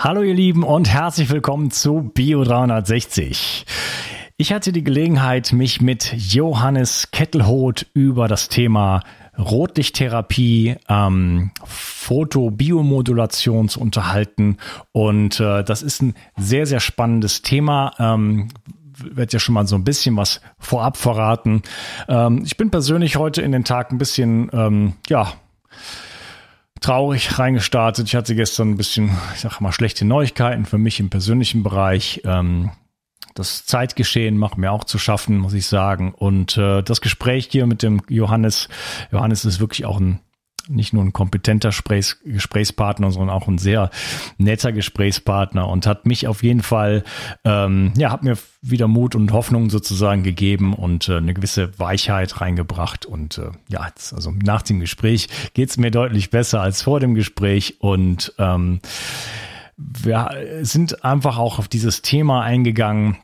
Hallo ihr Lieben und herzlich willkommen zu Bio 360. Ich hatte die Gelegenheit, mich mit Johannes Kettelhoth über das Thema Rotlichttherapie, ähm, Fotobiomodulation zu unterhalten. Und äh, das ist ein sehr, sehr spannendes Thema. Ähm, wird ja schon mal so ein bisschen was vorab verraten. Ähm, ich bin persönlich heute in den Tag ein bisschen, ähm, ja, traurig reingestartet. Ich hatte gestern ein bisschen, ich sag mal, schlechte Neuigkeiten für mich im persönlichen Bereich. Ähm, das Zeitgeschehen macht mir auch zu schaffen, muss ich sagen. Und äh, das Gespräch hier mit dem Johannes, Johannes ist wirklich auch ein nicht nur ein kompetenter Gesprächs Gesprächspartner, sondern auch ein sehr netter Gesprächspartner und hat mich auf jeden Fall, ähm, ja, hat mir wieder Mut und Hoffnung sozusagen gegeben und äh, eine gewisse Weichheit reingebracht. Und äh, ja, jetzt, also nach dem Gespräch geht's mir deutlich besser als vor dem Gespräch und ähm, wir sind einfach auch auf dieses Thema eingegangen,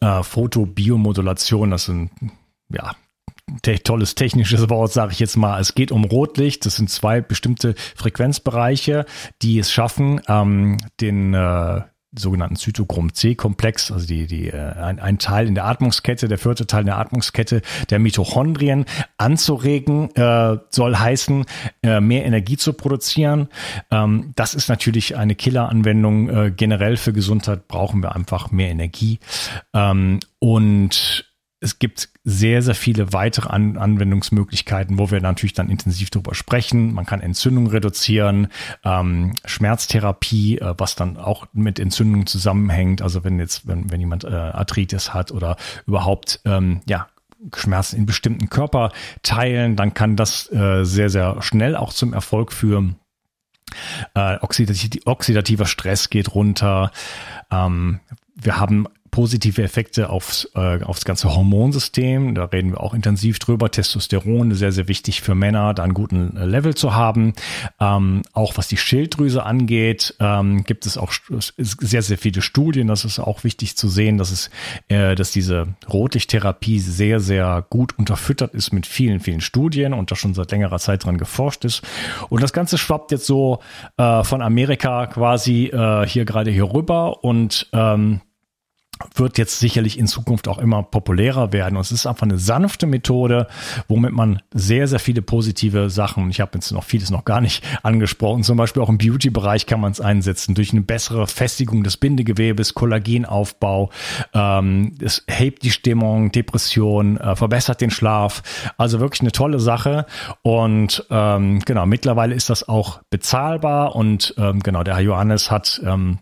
äh, Fotobiomodulation, das sind ja te tolles technisches Wort, sage ich jetzt mal. Es geht um Rotlicht. Das sind zwei bestimmte Frequenzbereiche, die es schaffen, ähm, den äh, sogenannten Zytochrom-C-Komplex, also die, die, äh, ein, ein Teil in der Atmungskette, der vierte Teil in der Atmungskette der Mitochondrien anzuregen, äh, soll heißen, äh, mehr Energie zu produzieren. Ähm, das ist natürlich eine Killer-Anwendung. Äh, generell für Gesundheit brauchen wir einfach mehr Energie. Ähm, und es gibt sehr, sehr viele weitere An Anwendungsmöglichkeiten, wo wir natürlich dann intensiv darüber sprechen. Man kann Entzündung reduzieren, ähm, Schmerztherapie, äh, was dann auch mit Entzündungen zusammenhängt. Also wenn jetzt, wenn, wenn jemand äh, Arthritis hat oder überhaupt, ähm, ja, Schmerzen in bestimmten Körperteilen, dann kann das äh, sehr, sehr schnell auch zum Erfolg führen. Äh, oxidativer Stress geht runter. Ähm, wir haben positive Effekte aufs, äh, aufs ganze Hormonsystem. Da reden wir auch intensiv drüber. Testosteron, sehr, sehr wichtig für Männer, da einen guten äh, Level zu haben. Ähm, auch was die Schilddrüse angeht, ähm, gibt es auch sehr, sehr viele Studien. Das ist auch wichtig zu sehen, dass es, äh, dass diese Rotlichttherapie sehr, sehr gut unterfüttert ist mit vielen, vielen Studien und da schon seit längerer Zeit dran geforscht ist. Und das Ganze schwappt jetzt so äh, von Amerika quasi äh, hier gerade hier rüber und ähm, wird jetzt sicherlich in Zukunft auch immer populärer werden. Und es ist einfach eine sanfte Methode, womit man sehr, sehr viele positive Sachen, ich habe jetzt noch vieles noch gar nicht angesprochen, zum Beispiel auch im Beauty-Bereich kann man es einsetzen, durch eine bessere Festigung des Bindegewebes, Kollagenaufbau, ähm, es hebt die Stimmung, Depression, äh, verbessert den Schlaf. Also wirklich eine tolle Sache. Und ähm, genau, mittlerweile ist das auch bezahlbar und ähm, genau, der Herr Johannes hat ähm,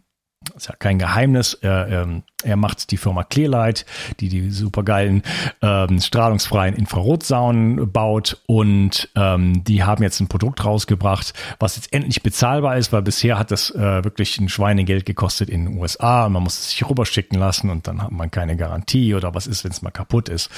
ist ja kein Geheimnis. Er, ähm, er macht die Firma Clearlight, die die supergeilen ähm, strahlungsfreien Infrarotsaunen baut und ähm, die haben jetzt ein Produkt rausgebracht, was jetzt endlich bezahlbar ist, weil bisher hat das äh, wirklich ein Schweinegeld gekostet in den USA. Man muss es sich rüberschicken lassen und dann hat man keine Garantie oder was ist, wenn es mal kaputt ist.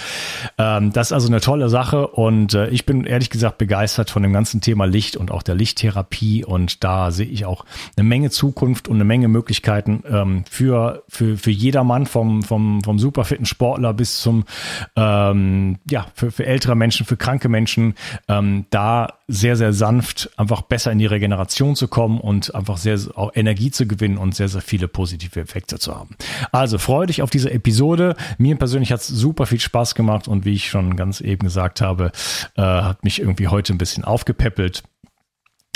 Ähm, das ist also eine tolle Sache und äh, ich bin ehrlich gesagt begeistert von dem ganzen Thema Licht und auch der Lichttherapie und da sehe ich auch eine Menge Zukunft und eine Menge Möglichkeiten ähm, für, für, für jeden Mann vom, vom, vom superfitten Sportler bis zum, ähm, ja, für, für ältere Menschen, für kranke Menschen, ähm, da sehr, sehr sanft einfach besser in die Regeneration zu kommen und einfach sehr, auch Energie zu gewinnen und sehr, sehr viele positive Effekte zu haben. Also freue dich auf diese Episode. Mir persönlich hat es super viel Spaß gemacht und wie ich schon ganz eben gesagt habe, äh, hat mich irgendwie heute ein bisschen aufgepäppelt.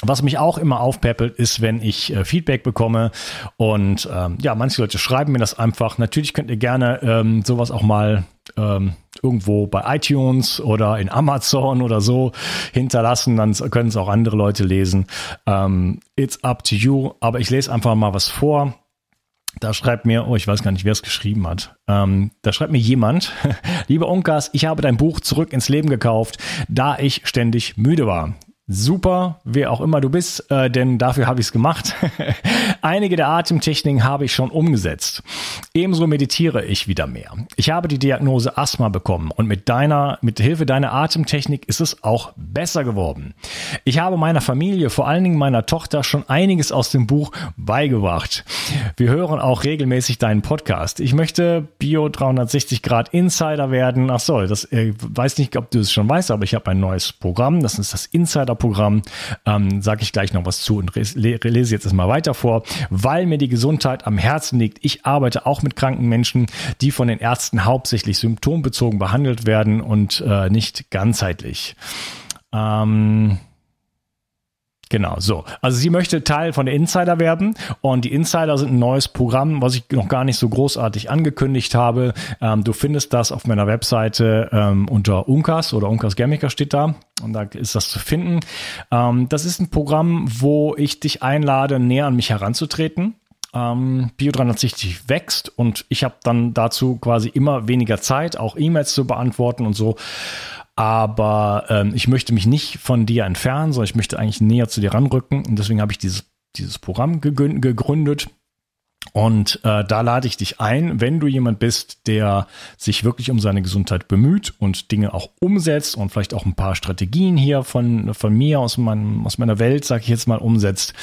Was mich auch immer aufpeppelt, ist, wenn ich äh, Feedback bekomme. Und ähm, ja, manche Leute schreiben mir das einfach. Natürlich könnt ihr gerne ähm, sowas auch mal ähm, irgendwo bei iTunes oder in Amazon oder so hinterlassen. Dann können es auch andere Leute lesen. Ähm, it's up to you. Aber ich lese einfach mal was vor. Da schreibt mir, oh, ich weiß gar nicht, wer es geschrieben hat. Ähm, da schreibt mir jemand, lieber Unkas, ich habe dein Buch zurück ins Leben gekauft, da ich ständig müde war super, wer auch immer du bist, äh, denn dafür habe ich es gemacht. Einige der Atemtechniken habe ich schon umgesetzt. Ebenso meditiere ich wieder mehr. Ich habe die Diagnose Asthma bekommen und mit deiner, mit Hilfe deiner Atemtechnik ist es auch besser geworden. Ich habe meiner Familie, vor allen Dingen meiner Tochter, schon einiges aus dem Buch beigebracht. Wir hören auch regelmäßig deinen Podcast. Ich möchte Bio 360 Grad Insider werden. Ach so, das äh, weiß nicht, ob du es schon weißt, aber ich habe ein neues Programm. Das ist das Insider Insider-Programm. Ähm, Sage ich gleich noch was zu und lese jetzt erstmal weiter vor, weil mir die Gesundheit am Herzen liegt. Ich arbeite auch mit kranken Menschen, die von den Ärzten hauptsächlich symptombezogen behandelt werden und äh, nicht ganzheitlich. Ähm, Genau, so. Also sie möchte Teil von der Insider werden und die Insider sind ein neues Programm, was ich noch gar nicht so großartig angekündigt habe. Ähm, du findest das auf meiner Webseite ähm, unter Unkas oder Unkas Germiker steht da und da ist das zu finden. Ähm, das ist ein Programm, wo ich dich einlade, näher an mich heranzutreten. Ähm, Bio 360 wächst und ich habe dann dazu quasi immer weniger Zeit, auch E-Mails zu beantworten und so. Aber ähm, ich möchte mich nicht von dir entfernen, sondern ich möchte eigentlich näher zu dir ranrücken. Und deswegen habe ich dieses, dieses Programm gegründet. Und äh, da lade ich dich ein, wenn du jemand bist, der sich wirklich um seine Gesundheit bemüht und Dinge auch umsetzt und vielleicht auch ein paar Strategien hier von, von mir aus, meinem, aus meiner Welt, sage ich jetzt mal, umsetzt,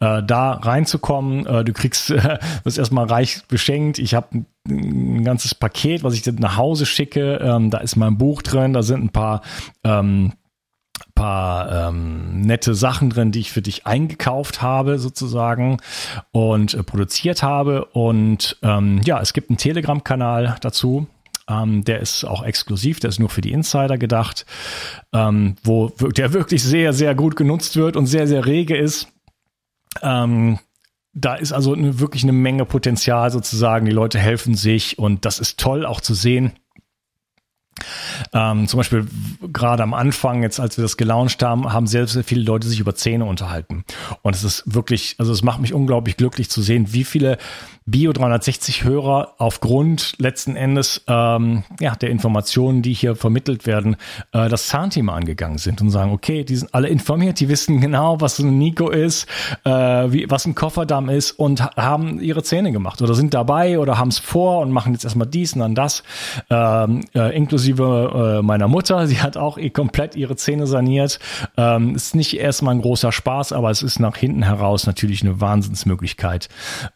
äh, da reinzukommen. Äh, du kriegst, äh, wirst erstmal reich beschenkt. Ich habe ein ganzes Paket, was ich dir nach Hause schicke. Ähm, da ist mein Buch drin, da sind ein paar ähm, paar ähm, nette Sachen drin, die ich für dich eingekauft habe sozusagen und äh, produziert habe. Und ähm, ja, es gibt einen Telegram-Kanal dazu. Ähm, der ist auch exklusiv, der ist nur für die Insider gedacht, ähm, wo der wirklich sehr, sehr gut genutzt wird und sehr, sehr rege ist. Ähm, da ist also eine, wirklich eine Menge Potenzial sozusagen. Die Leute helfen sich und das ist toll auch zu sehen ähm, zum Beispiel gerade am Anfang, jetzt als wir das gelauncht haben, haben sehr, sehr viele Leute sich über Zähne unterhalten. Und es ist wirklich, also es macht mich unglaublich glücklich zu sehen, wie viele Bio 360 Hörer aufgrund letzten Endes ähm, ja, der Informationen, die hier vermittelt werden, äh, das Zahnthema angegangen sind und sagen, okay, die sind alle informiert, die wissen genau, was ein Nico ist, äh, wie, was ein Kofferdamm ist und haben ihre Zähne gemacht oder sind dabei oder haben es vor und machen jetzt erstmal dies und dann das, ähm, äh, inklusive äh, meiner Mutter, sie hat auch eh komplett ihre Zähne saniert. Ähm, ist nicht erstmal ein großer Spaß, aber es ist nach hinten heraus natürlich eine Wahnsinnsmöglichkeit.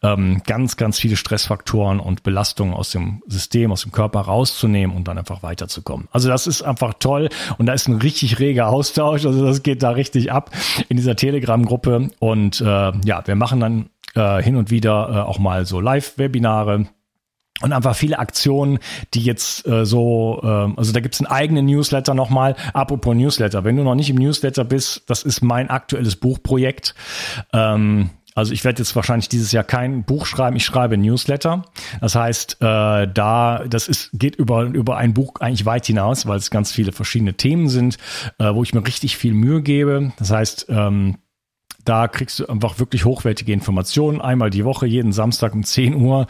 Ähm, ganz ganz, viele Stressfaktoren und Belastungen aus dem System, aus dem Körper rauszunehmen und dann einfach weiterzukommen. Also das ist einfach toll und da ist ein richtig reger Austausch. Also das geht da richtig ab in dieser Telegram-Gruppe. Und äh, ja, wir machen dann äh, hin und wieder äh, auch mal so Live-Webinare und einfach viele Aktionen, die jetzt äh, so, äh, also da gibt's einen eigenen Newsletter nochmal. Apropos Newsletter, wenn du noch nicht im Newsletter bist, das ist mein aktuelles Buchprojekt. Ähm, also ich werde jetzt wahrscheinlich dieses Jahr kein Buch schreiben, ich schreibe Newsletter. Das heißt, äh, da das ist geht über über ein Buch eigentlich weit hinaus, weil es ganz viele verschiedene Themen sind, äh, wo ich mir richtig viel Mühe gebe. Das heißt, ähm, da kriegst du einfach wirklich hochwertige Informationen. Einmal die Woche, jeden Samstag um 10 Uhr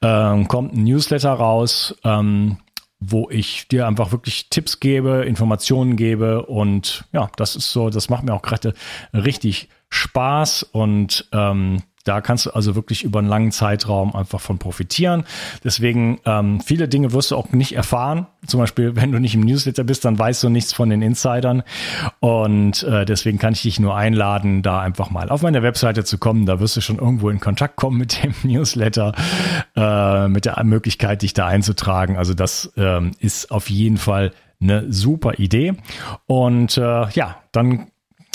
äh, kommt ein Newsletter raus. Ähm, wo ich dir einfach wirklich Tipps gebe, Informationen gebe und ja, das ist so, das macht mir auch gerade richtig Spaß und ähm, da kannst du also wirklich über einen langen Zeitraum einfach von profitieren. Deswegen, ähm, viele Dinge wirst du auch nicht erfahren. Zum Beispiel, wenn du nicht im Newsletter bist, dann weißt du nichts von den Insidern. Und äh, deswegen kann ich dich nur einladen, da einfach mal auf meine Webseite zu kommen. Da wirst du schon irgendwo in Kontakt kommen mit dem Newsletter, äh, mit der Möglichkeit, dich da einzutragen. Also das ähm, ist auf jeden Fall eine super Idee. Und äh, ja, dann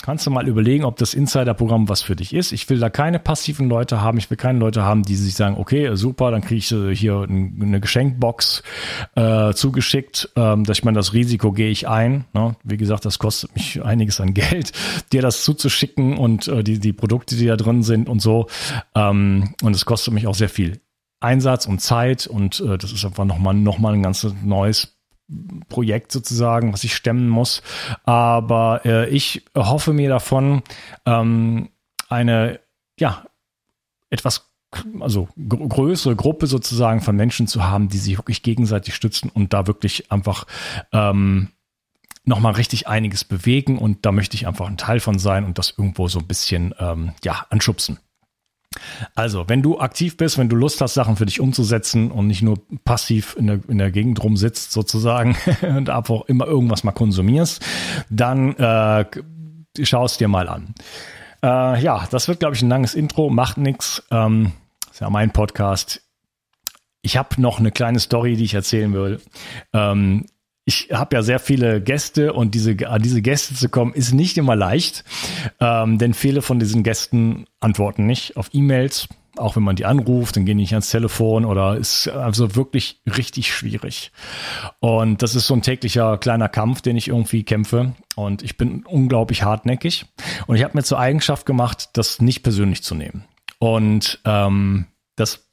kannst du mal überlegen, ob das Insider-Programm was für dich ist. Ich will da keine passiven Leute haben. Ich will keine Leute haben, die sich sagen, okay, super, dann kriege ich äh, hier eine Geschenkbox äh, zugeschickt. Ähm, dass ich meine, das Risiko gehe ich ein. Ne? Wie gesagt, das kostet mich einiges an Geld, dir das zuzuschicken und äh, die, die Produkte, die da drin sind und so. Ähm, und es kostet mich auch sehr viel Einsatz und Zeit und äh, das ist einfach nochmal noch mal ein ganz neues Projekt sozusagen, was ich stemmen muss. Aber äh, ich hoffe mir davon, ähm, eine, ja, etwas also größere Gruppe sozusagen von Menschen zu haben, die sich wirklich gegenseitig stützen und da wirklich einfach ähm, nochmal richtig einiges bewegen und da möchte ich einfach ein Teil von sein und das irgendwo so ein bisschen ähm, ja anschubsen. Also, wenn du aktiv bist, wenn du Lust hast, Sachen für dich umzusetzen und nicht nur passiv in der, in der Gegend rumsitzt sozusagen und einfach immer irgendwas mal konsumierst, dann äh, schau es dir mal an. Äh, ja, das wird, glaube ich, ein langes Intro, macht nichts. Ähm, ist ja mein Podcast. Ich habe noch eine kleine Story, die ich erzählen will. Ähm, ich habe ja sehr viele Gäste und diese, an diese Gäste zu kommen, ist nicht immer leicht, ähm, denn viele von diesen Gästen antworten nicht auf E-Mails, auch wenn man die anruft, dann gehen die nicht ans Telefon oder ist also wirklich richtig schwierig. Und das ist so ein täglicher kleiner Kampf, den ich irgendwie kämpfe. Und ich bin unglaublich hartnäckig. Und ich habe mir zur Eigenschaft gemacht, das nicht persönlich zu nehmen. Und ähm, das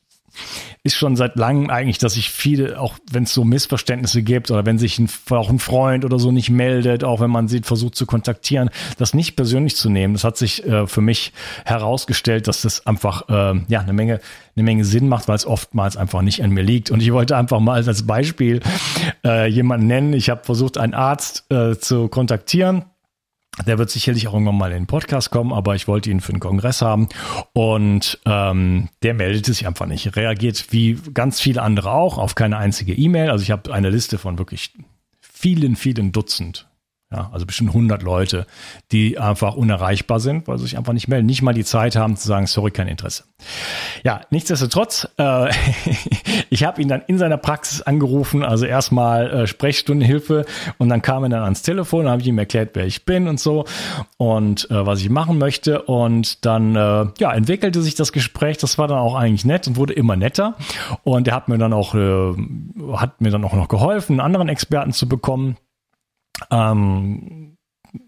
ist schon seit langem eigentlich, dass ich viele, auch wenn es so Missverständnisse gibt oder wenn sich ein, auch ein Freund oder so nicht meldet, auch wenn man sie versucht zu kontaktieren, das nicht persönlich zu nehmen. Das hat sich äh, für mich herausgestellt, dass das einfach äh, ja eine Menge eine Menge Sinn macht, weil es oftmals einfach nicht an mir liegt. Und ich wollte einfach mal als Beispiel äh, jemanden nennen. Ich habe versucht, einen Arzt äh, zu kontaktieren der wird sicherlich auch irgendwann mal in den Podcast kommen, aber ich wollte ihn für den Kongress haben. Und ähm, der meldete sich einfach nicht. Reagiert wie ganz viele andere auch auf keine einzige E-Mail. Also ich habe eine Liste von wirklich vielen, vielen Dutzend ja, also bestimmt 100 Leute, die einfach unerreichbar sind, weil sie sich einfach nicht melden, nicht mal die Zeit haben zu sagen, sorry, kein Interesse. Ja, nichtsdestotrotz, äh, ich habe ihn dann in seiner Praxis angerufen, also erstmal äh, Sprechstundenhilfe und dann kam er dann ans Telefon, habe ich ihm erklärt, wer ich bin und so und äh, was ich machen möchte und dann äh, ja entwickelte sich das Gespräch. Das war dann auch eigentlich nett und wurde immer netter und er hat mir dann auch äh, hat mir dann auch noch geholfen, einen anderen Experten zu bekommen ähm,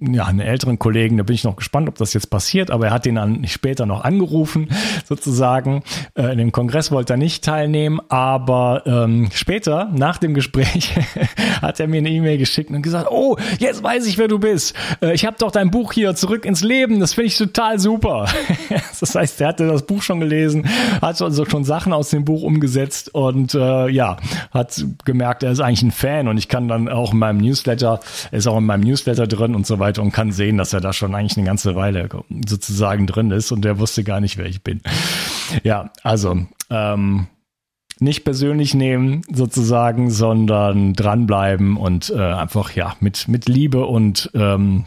ja, einen älteren Kollegen, da bin ich noch gespannt, ob das jetzt passiert, aber er hat den dann später noch angerufen, sozusagen. Äh, in dem Kongress wollte er nicht teilnehmen, aber ähm, später, nach dem Gespräch, hat er mir eine E-Mail geschickt und gesagt, oh, jetzt weiß ich, wer du bist. Äh, ich habe doch dein Buch hier zurück ins Leben, das finde ich total super. das heißt, er hatte das Buch schon gelesen, hat also schon Sachen aus dem Buch umgesetzt und äh, ja, hat gemerkt, er ist eigentlich ein Fan und ich kann dann auch in meinem Newsletter, er ist auch in meinem Newsletter drin und so so weiter und kann sehen, dass er da schon eigentlich eine ganze Weile sozusagen drin ist und der wusste gar nicht, wer ich bin. Ja, also ähm, nicht persönlich nehmen sozusagen, sondern dranbleiben und äh, einfach ja mit mit Liebe und ähm,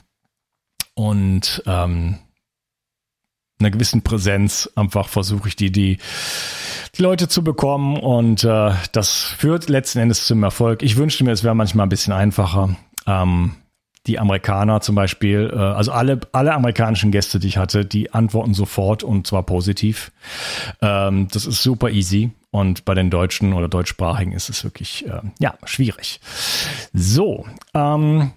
und ähm, einer gewissen Präsenz einfach versuche ich die die die Leute zu bekommen und äh, das führt letzten Endes zum Erfolg. Ich wünschte mir, es wäre manchmal ein bisschen einfacher. Ähm, die Amerikaner zum Beispiel, äh, also alle, alle amerikanischen Gäste, die ich hatte, die antworten sofort und zwar positiv. Ähm, das ist super easy. Und bei den Deutschen oder Deutschsprachigen ist es wirklich, äh, ja, schwierig. So, ähm,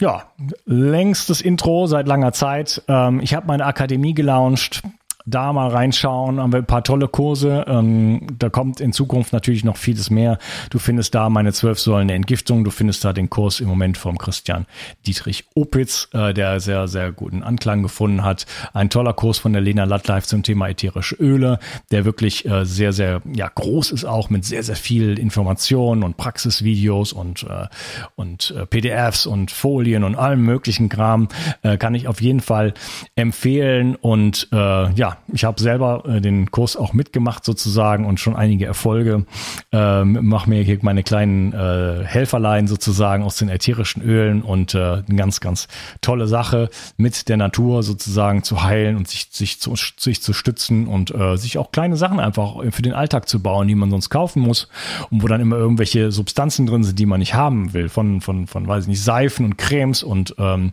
ja, längstes Intro seit langer Zeit. Ähm, ich habe meine Akademie gelauncht da mal reinschauen, haben wir ein paar tolle Kurse. Ähm, da kommt in Zukunft natürlich noch vieles mehr. Du findest da meine zwölf Säulen der Entgiftung. Du findest da den Kurs im Moment vom Christian Dietrich Opitz, äh, der sehr, sehr guten Anklang gefunden hat. Ein toller Kurs von der Lena Lattleif zum Thema ätherische Öle, der wirklich äh, sehr, sehr ja, groß ist auch mit sehr, sehr viel Informationen und Praxisvideos und, äh, und äh, PDFs und Folien und allem möglichen Kram. Äh, kann ich auf jeden Fall empfehlen und äh, ich habe selber äh, den Kurs auch mitgemacht sozusagen und schon einige Erfolge. Ähm, mache mir hier meine kleinen äh, Helferlein sozusagen aus den ätherischen Ölen und äh, eine ganz, ganz tolle Sache mit der Natur sozusagen zu heilen und sich, sich, zu, sich zu stützen und äh, sich auch kleine Sachen einfach für den Alltag zu bauen, die man sonst kaufen muss und wo dann immer irgendwelche Substanzen drin sind, die man nicht haben will. Von, von, von weiß ich nicht, Seifen und Cremes und ähm,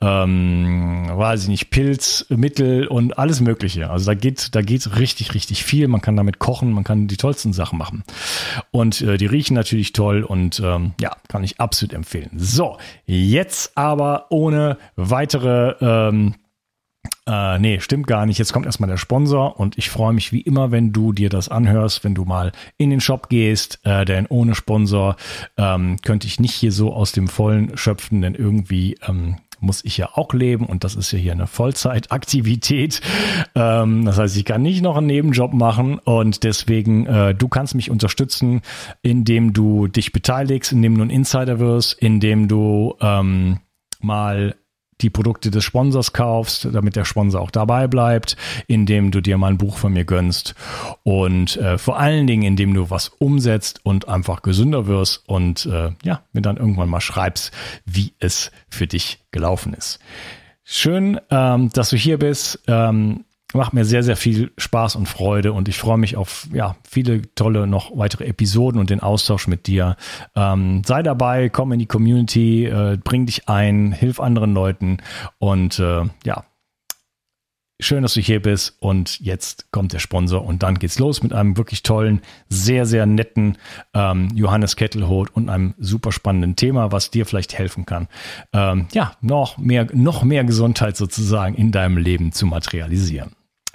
ähm, weiß ich nicht, Pilzmittel und alles mögliche Mögliche. Also da geht, da geht richtig, richtig viel. Man kann damit kochen, man kann die tollsten Sachen machen. Und äh, die riechen natürlich toll und ähm, ja, kann ich absolut empfehlen. So, jetzt aber ohne weitere ähm, äh, nee, stimmt gar nicht. Jetzt kommt erstmal der Sponsor und ich freue mich wie immer, wenn du dir das anhörst, wenn du mal in den Shop gehst, äh, denn ohne Sponsor ähm, könnte ich nicht hier so aus dem Vollen schöpfen, denn irgendwie ähm, muss ich ja auch leben und das ist ja hier eine Vollzeitaktivität. Ähm, das heißt, ich kann nicht noch einen Nebenjob machen und deswegen, äh, du kannst mich unterstützen, indem du dich beteiligst, indem du ein Insider wirst, indem du ähm, mal die Produkte des Sponsors kaufst, damit der Sponsor auch dabei bleibt, indem du dir mal ein Buch von mir gönnst und äh, vor allen Dingen, indem du was umsetzt und einfach gesünder wirst und äh, ja, mir dann irgendwann mal schreibst, wie es für dich gelaufen ist. Schön, ähm, dass du hier bist. Ähm, macht mir sehr, sehr viel Spaß und Freude und ich freue mich auf ja, viele tolle noch weitere Episoden und den Austausch mit dir. Ähm, sei dabei, komm in die Community, äh, bring dich ein, hilf anderen Leuten und äh, ja, Schön, dass du hier bist und jetzt kommt der Sponsor und dann geht's los mit einem wirklich tollen, sehr, sehr netten ähm, Johannes Kettelholt und einem super spannenden Thema, was dir vielleicht helfen kann, ähm, ja, noch mehr, noch mehr Gesundheit sozusagen in deinem Leben zu materialisieren.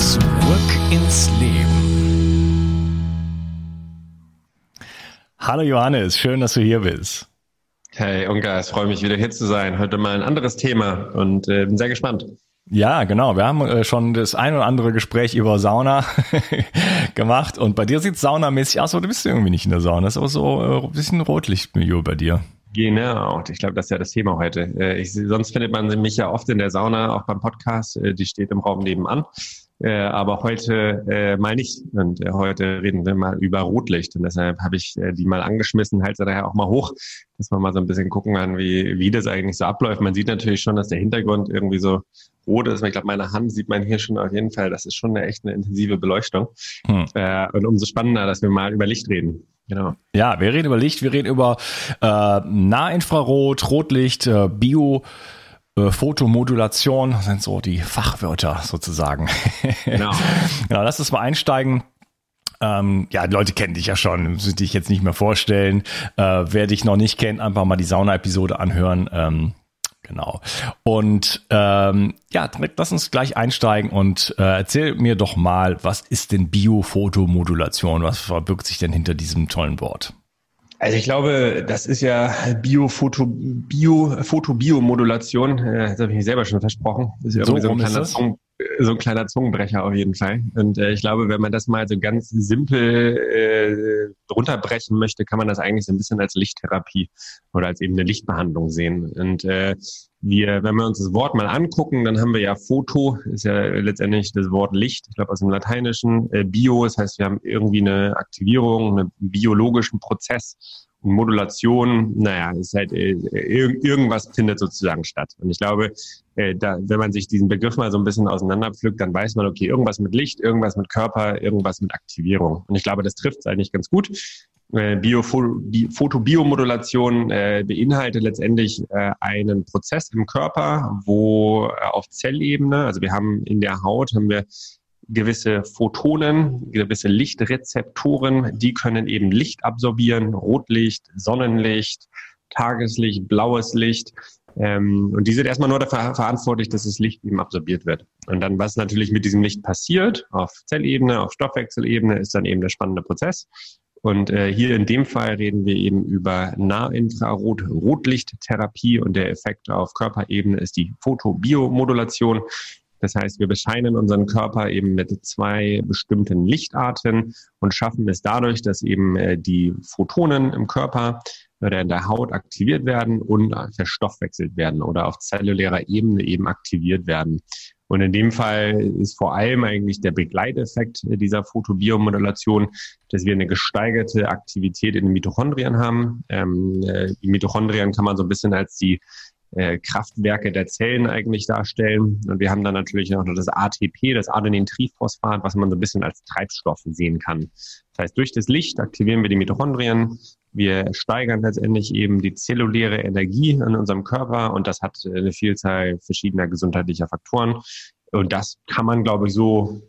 Zurück ins Leben. Hallo Johannes, schön, dass du hier bist. Hey Ungar, es freut mich wieder hier zu sein. Heute mal ein anderes Thema und äh, bin sehr gespannt. Ja, genau. Wir haben äh, schon das ein oder andere Gespräch über Sauna gemacht und bei dir sieht es saunamäßig aus, aber du bist irgendwie nicht in der Sauna. Das ist aber so äh, ein bisschen Rotlichtmilieu bei dir. Genau, ich glaube, das ist ja das Thema heute. Äh, ich, sonst findet man mich ja oft in der Sauna, auch beim Podcast. Äh, die steht im Raum nebenan. Äh, aber heute äh, mal nicht. Und äh, heute reden wir mal über Rotlicht. Und deshalb habe ich äh, die mal angeschmissen, halte sie daher auch mal hoch, dass man mal so ein bisschen gucken kann, wie, wie das eigentlich so abläuft. Man sieht natürlich schon, dass der Hintergrund irgendwie so rot ist. Ich glaube, meine Hand sieht man hier schon auf jeden Fall. Das ist schon eine echt eine intensive Beleuchtung. Hm. Äh, und umso spannender, dass wir mal über Licht reden. Genau. Ja, wir reden über Licht, wir reden über äh, Nahinfrarot, Rotlicht, äh, Bio. Äh, Fotomodulation sind so die Fachwörter sozusagen. Genau. genau, lass uns mal einsteigen. Ähm, ja, die Leute kennen dich ja schon, müssen dich jetzt nicht mehr vorstellen. Äh, wer dich noch nicht kennt, einfach mal die Sauna-Episode anhören. Ähm, genau. Und ähm, ja, direkt lass uns gleich einsteigen und äh, erzähl mir doch mal, was ist denn Biofotomodulation? Was verbirgt sich denn hinter diesem tollen Wort? Also ich glaube, das ist ja Bio-Foto, Bio, Foto-Biomodulation. Äh, das habe ich mir selber schon versprochen. Das ist ja so, irgendwie so ein, kleiner Zungen, so ein kleiner Zungenbrecher auf jeden Fall. Und äh, ich glaube, wenn man das mal so ganz simpel äh, runterbrechen möchte, kann man das eigentlich so ein bisschen als Lichttherapie oder als eben eine Lichtbehandlung sehen. Und äh, wir, wenn wir uns das Wort mal angucken, dann haben wir ja Foto, ist ja letztendlich das Wort Licht, ich glaube aus dem Lateinischen, äh, Bio, das heißt, wir haben irgendwie eine Aktivierung, einen biologischen Prozess Modulation, naja, ist halt äh, irgendwas findet sozusagen statt. Und ich glaube, äh, da, wenn man sich diesen Begriff mal so ein bisschen auseinanderpflückt, dann weiß man, okay, irgendwas mit Licht, irgendwas mit Körper, irgendwas mit Aktivierung. Und ich glaube, das trifft es eigentlich ganz gut. Äh, Fotobiomodulation äh, beinhaltet letztendlich äh, einen Prozess im Körper, wo äh, auf Zellebene, also wir haben in der Haut, haben wir gewisse Photonen, gewisse Lichtrezeptoren, die können eben Licht absorbieren, Rotlicht, Sonnenlicht, Tageslicht, blaues Licht. Ähm, und die sind erstmal nur dafür verantwortlich, dass das Licht eben absorbiert wird. Und dann, was natürlich mit diesem Licht passiert, auf Zellebene, auf Stoffwechselebene, ist dann eben der spannende Prozess. Und äh, hier in dem Fall reden wir eben über Nahinfrarot-Rotlichttherapie und der Effekt auf Körperebene ist die Photobiomodulation. Das heißt, wir bescheinen unseren Körper eben mit zwei bestimmten Lichtarten und schaffen es dadurch, dass eben äh, die Photonen im Körper oder in der Haut aktiviert werden und verstoffwechselt werden oder auf zellulärer Ebene eben aktiviert werden. Und in dem Fall ist vor allem eigentlich der Begleiteffekt dieser Photobiomodulation, dass wir eine gesteigerte Aktivität in den Mitochondrien haben. Ähm, äh, die Mitochondrien kann man so ein bisschen als die äh, Kraftwerke der Zellen eigentlich darstellen. Und wir haben dann natürlich auch noch das ATP, das Adenin-Triphosphat, was man so ein bisschen als Treibstoff sehen kann. Das heißt, durch das Licht aktivieren wir die Mitochondrien, wir steigern letztendlich eben die zelluläre Energie in unserem Körper und das hat eine Vielzahl verschiedener gesundheitlicher Faktoren. Und das kann man, glaube ich, so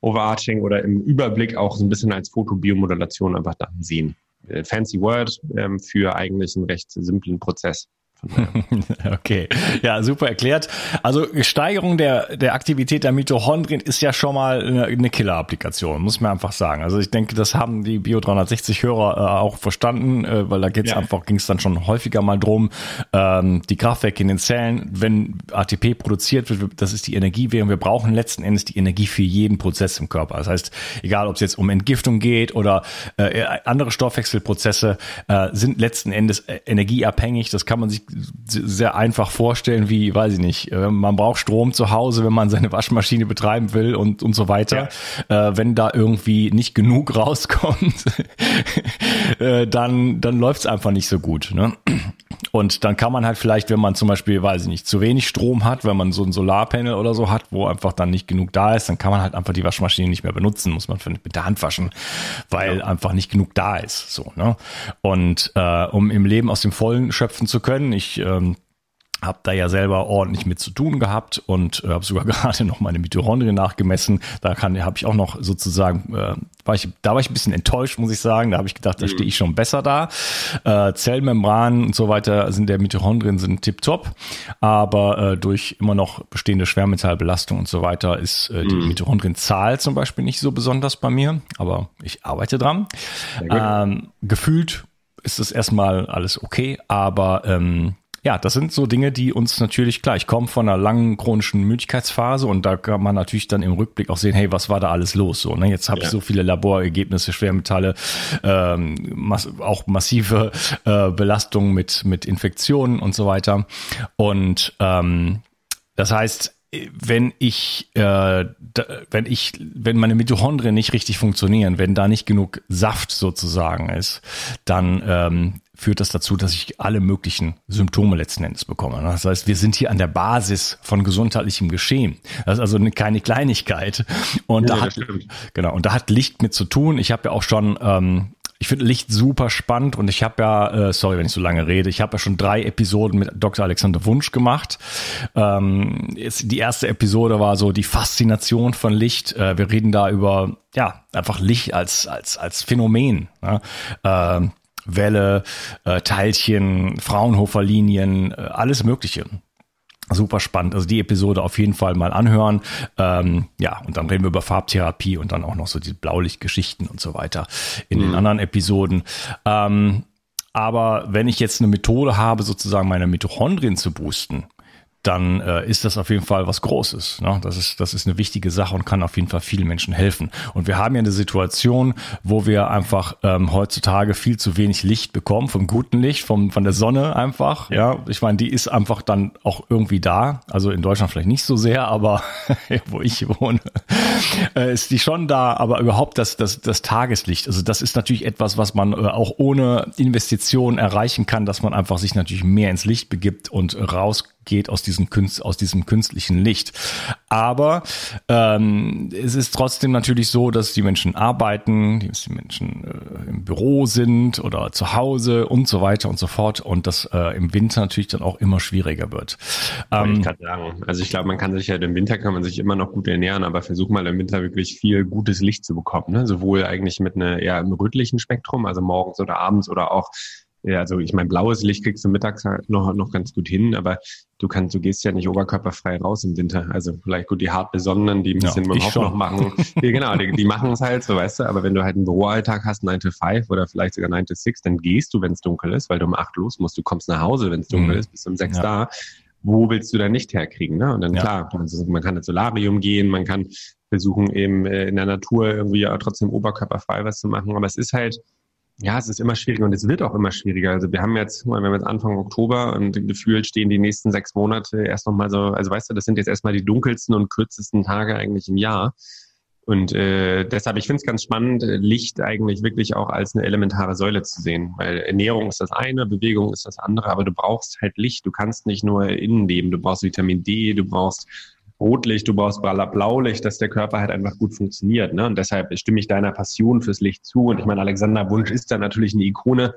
overarching oder im Überblick auch so ein bisschen als Fotobiomodulation einfach dann sehen. Äh, fancy Word ähm, für eigentlich einen recht simplen Prozess. okay, ja, super erklärt. Also Steigerung der, der Aktivität der Mitochondrien ist ja schon mal eine, eine Killer-Applikation, muss man einfach sagen. Also ich denke, das haben die Bio 360 Hörer äh, auch verstanden, äh, weil da geht's ja. einfach, ging es dann schon häufiger mal drum, ähm, die Kraftwerke in den Zellen, wenn ATP produziert wird, das ist die Energiewährung. Wir brauchen letzten Endes die Energie für jeden Prozess im Körper. Das heißt, egal ob es jetzt um Entgiftung geht oder äh, andere Stoffwechselprozesse, äh, sind letzten Endes äh, energieabhängig. Das kann man sich sehr einfach vorstellen, wie, weiß ich nicht, äh, man braucht Strom zu Hause, wenn man seine Waschmaschine betreiben will und, und so weiter. Ja. Äh, wenn da irgendwie nicht genug rauskommt, äh, dann, dann läuft's einfach nicht so gut. Ne? Und dann kann man halt vielleicht, wenn man zum Beispiel, weiß ich nicht, zu wenig Strom hat, wenn man so ein Solarpanel oder so hat, wo einfach dann nicht genug da ist, dann kann man halt einfach die Waschmaschine nicht mehr benutzen, muss man mit der Hand waschen, weil ja. einfach nicht genug da ist. So, ne? Und äh, um im Leben aus dem Vollen schöpfen zu können, ich ähm, habe da ja selber ordentlich mit zu tun gehabt und äh, habe sogar gerade noch meine Mitochondrien nachgemessen. Da kann habe ich auch noch sozusagen äh, war ich da war ich ein bisschen enttäuscht, muss ich sagen. Da habe ich gedacht, da stehe ich schon besser da. Äh, Zellmembranen und so weiter sind der Mitochondrien sind tipptopp, aber äh, durch immer noch bestehende Schwermetallbelastung und so weiter ist äh, die mhm. Mitochondrienzahl zum Beispiel nicht so besonders bei mir, aber ich arbeite dran. Ähm, gefühlt ist das erstmal alles okay, aber ähm, ja, das sind so Dinge, die uns natürlich klar, ich komme von einer langen chronischen Müdigkeitsphase und da kann man natürlich dann im Rückblick auch sehen, hey, was war da alles los? So, ne? Jetzt habe ja. ich so viele Laborergebnisse, Schwermetalle, ähm, mass auch massive äh, Belastungen mit, mit Infektionen und so weiter. Und ähm, das heißt, wenn ich, äh, da, wenn ich, wenn meine Mitochondrien nicht richtig funktionieren, wenn da nicht genug Saft sozusagen ist, dann ähm, führt das dazu, dass ich alle möglichen Symptome letzten Endes bekomme. Das heißt, wir sind hier an der Basis von gesundheitlichem Geschehen. Das ist also keine Kleinigkeit. Und ja, da hat, genau, und da hat Licht mit zu tun. Ich habe ja auch schon ähm, ich finde Licht super spannend und ich habe ja, äh, sorry, wenn ich so lange rede, ich habe ja schon drei Episoden mit Dr. Alexander Wunsch gemacht. Ähm, jetzt, die erste Episode war so die Faszination von Licht. Äh, wir reden da über ja einfach Licht als als als Phänomen. Ja? Äh, Welle, äh, Teilchen, Fraunhofer-Linien, äh, alles Mögliche. Super spannend. Also die Episode auf jeden Fall mal anhören. Ähm, ja, und dann reden wir über Farbtherapie und dann auch noch so die Blaulichtgeschichten und so weiter in mhm. den anderen Episoden. Ähm, aber wenn ich jetzt eine Methode habe, sozusagen meine Mitochondrien zu boosten, dann äh, ist das auf jeden Fall was Großes. Ne? Das, ist, das ist eine wichtige Sache und kann auf jeden Fall vielen Menschen helfen. Und wir haben ja eine Situation, wo wir einfach ähm, heutzutage viel zu wenig Licht bekommen, vom guten Licht, vom, von der Sonne einfach. Ja, ich meine, die ist einfach dann auch irgendwie da. Also in Deutschland vielleicht nicht so sehr, aber wo ich wohne, äh, ist die schon da. Aber überhaupt das, das, das Tageslicht. Also das ist natürlich etwas, was man äh, auch ohne Investition erreichen kann, dass man einfach sich natürlich mehr ins Licht begibt und raus geht aus diesem, Künst, aus diesem künstlichen Licht. Aber ähm, es ist trotzdem natürlich so, dass die Menschen arbeiten, dass die Menschen äh, im Büro sind oder zu Hause und so weiter und so fort und das äh, im Winter natürlich dann auch immer schwieriger wird. Ähm, ich kann sagen, also ich glaube, man kann sich ja im Winter kann man sich immer noch gut ernähren, aber versuch mal im Winter wirklich viel gutes Licht zu bekommen, ne? sowohl eigentlich mit einer eher im rötlichen Spektrum, also morgens oder abends oder auch ja, also ich meine, blaues Licht kriegst du mittags halt noch, noch ganz gut hin, aber du kannst, du gehst ja nicht oberkörperfrei raus im Winter. Also vielleicht gut die hart besonnenen, die ein bisschen ja, mit dem noch machen. ja, genau, die, die machen es halt, so weißt du, aber wenn du halt einen Büroalltag hast, 9 to 5 oder vielleicht sogar 9 to 6, dann gehst du, wenn es dunkel ist, weil du um 8 los musst, du kommst nach Hause, wenn es dunkel mhm. ist, bist um 6 ja. da. Wo willst du da nicht herkriegen? Ne? Und dann ja. klar, man kann ins Solarium gehen, man kann versuchen eben äh, in der Natur irgendwie auch trotzdem oberkörperfrei was zu machen, aber es ist halt, ja, es ist immer schwieriger und es wird auch immer schwieriger. Also wir haben jetzt, wir haben jetzt Anfang Oktober und gefühlt stehen die nächsten sechs Monate erst nochmal so, also weißt du, das sind jetzt erstmal die dunkelsten und kürzesten Tage eigentlich im Jahr. Und äh, deshalb, ich finde es ganz spannend, Licht eigentlich wirklich auch als eine elementare Säule zu sehen. Weil Ernährung ist das eine, Bewegung ist das andere, aber du brauchst halt Licht. Du kannst nicht nur innen leben, du brauchst Vitamin D, du brauchst Rotlicht, du brauchst Blaulicht, dass der Körper halt einfach gut funktioniert. Ne? Und deshalb stimme ich deiner Passion fürs Licht zu. Und ich meine, Alexander Wunsch ist da natürlich eine Ikone.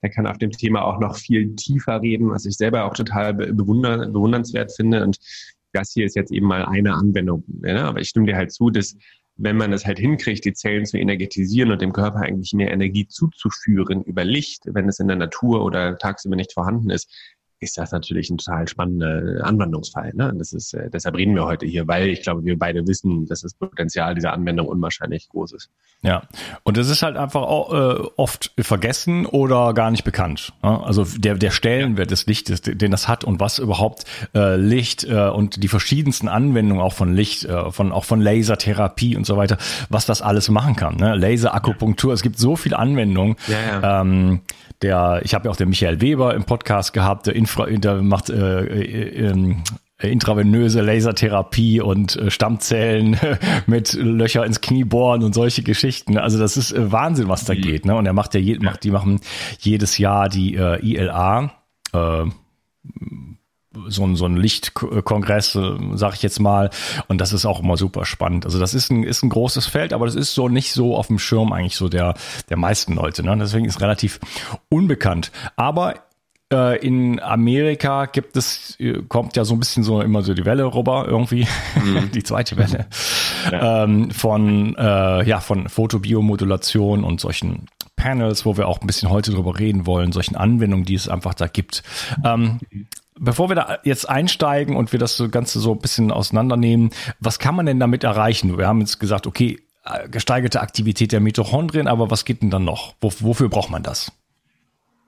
Er kann auf dem Thema auch noch viel tiefer reden, was ich selber auch total bewunder, bewundernswert finde. Und das hier ist jetzt eben mal eine Anwendung. Ne? Aber ich stimme dir halt zu, dass wenn man es halt hinkriegt, die Zellen zu energetisieren und dem Körper eigentlich mehr Energie zuzuführen über Licht, wenn es in der Natur oder tagsüber nicht vorhanden ist, ist das natürlich ein total spannender Anwendungsfall. Ne? Das ist, äh, deshalb reden wir heute hier, weil ich glaube, wir beide wissen, dass das Potenzial dieser Anwendung unwahrscheinlich groß ist. Ja, und es ist halt einfach auch, äh, oft vergessen oder gar nicht bekannt. Ne? Also der, der Stellenwert des Lichtes, den das hat und was überhaupt äh, Licht äh, und die verschiedensten Anwendungen auch von Licht, äh, von auch von Lasertherapie und so weiter, was das alles machen kann. Ne? Laserakupunktur, es gibt so viele Anwendungen. Ja, ja. Ähm, der, ich habe ja auch den Michael Weber im Podcast gehabt, der, Infra, der macht äh, äh, ähm, intravenöse Lasertherapie und äh, Stammzellen mit Löcher ins Knie bohren und solche Geschichten. Also das ist äh, Wahnsinn, was da mhm. geht. Ne? Und er macht ja, je, macht, die machen jedes Jahr die äh, ILA. Äh, so ein, so ein Lichtkongress, äh, sag ich jetzt mal. Und das ist auch immer super spannend. Also das ist ein, ist ein großes Feld, aber das ist so nicht so auf dem Schirm eigentlich so der, der meisten Leute. Ne? Deswegen ist relativ unbekannt. Aber äh, in Amerika gibt es, äh, kommt ja so ein bisschen so immer so die Welle rüber irgendwie, mhm. die zweite Welle ja. ähm, von, äh, ja, von Fotobiomodulation und solchen Panels, wo wir auch ein bisschen heute drüber reden wollen, solchen Anwendungen, die es einfach da gibt. Ähm, bevor wir da jetzt einsteigen und wir das Ganze so ein bisschen auseinandernehmen, was kann man denn damit erreichen? Wir haben jetzt gesagt, okay, äh, gesteigerte Aktivität der Mitochondrien, aber was geht denn dann noch? wofür braucht man das?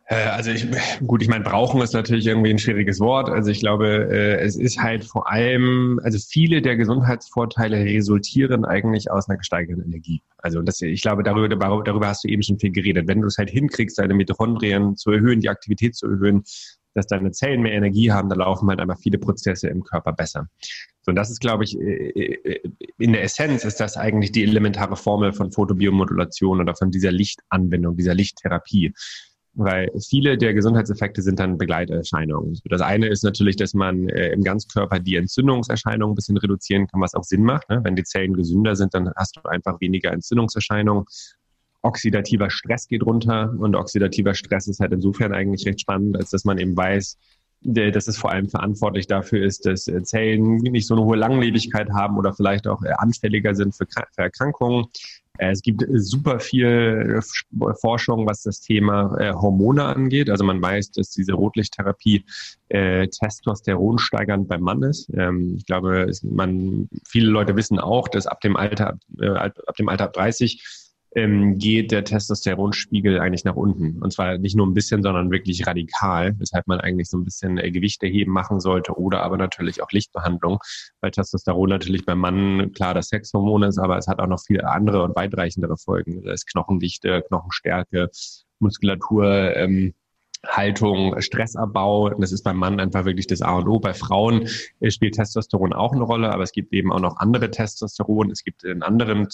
Äh, also ich, gut, ich meine, brauchen ist natürlich irgendwie ein schwieriges Wort. Also ich glaube, äh, es ist halt vor allem, also viele der Gesundheitsvorteile resultieren eigentlich aus einer gesteigerten Energie. Also das, ich glaube, darüber, darüber hast du eben schon viel geredet. Wenn du es halt hinkriegst, deine Mitochondrien zu erhöhen, die Aktivität zu erhöhen, dass deine Zellen mehr Energie haben, da laufen halt einfach viele Prozesse im Körper besser. So, und das ist, glaube ich, äh, in der Essenz ist das eigentlich die elementare Formel von Photobiomodulation oder von dieser Lichtanwendung, dieser Lichttherapie. Weil viele der Gesundheitseffekte sind dann Begleiterscheinungen. Das eine ist natürlich, dass man äh, im Ganzkörper die Entzündungserscheinungen ein bisschen reduzieren kann, was auch Sinn macht. Ne? Wenn die Zellen gesünder sind, dann hast du einfach weniger Entzündungserscheinungen oxidativer Stress geht runter und oxidativer Stress ist halt insofern eigentlich recht spannend, als dass man eben weiß, dass es vor allem verantwortlich dafür ist, dass äh, Zellen nicht so eine hohe Langlebigkeit haben oder vielleicht auch äh, anfälliger sind für, Erkrankungen. Äh, es gibt super viel Forschung, was das Thema Hormone angeht. Also man weiß, dass diese Rotlichttherapie äh, Testosteron steigernd beim Mann ist. Ähm, ich glaube, man, viele Leute wissen auch, dass ab dem Alter, äh, ab dem Alter 30 ähm, geht der Testosteronspiegel eigentlich nach unten. Und zwar nicht nur ein bisschen, sondern wirklich radikal, weshalb man eigentlich so ein bisschen äh, Gewichte heben machen sollte oder aber natürlich auch Lichtbehandlung, weil Testosteron natürlich beim Mann klar das Sexhormon ist, aber es hat auch noch viele andere und weitreichendere Folgen. Das ist Knochendichte, Knochenstärke, Muskulatur, ähm, Haltung, Stressabbau. Das ist beim Mann einfach wirklich das A und O. Bei Frauen spielt Testosteron auch eine Rolle, aber es gibt eben auch noch andere Testosteron. Es gibt einen anderen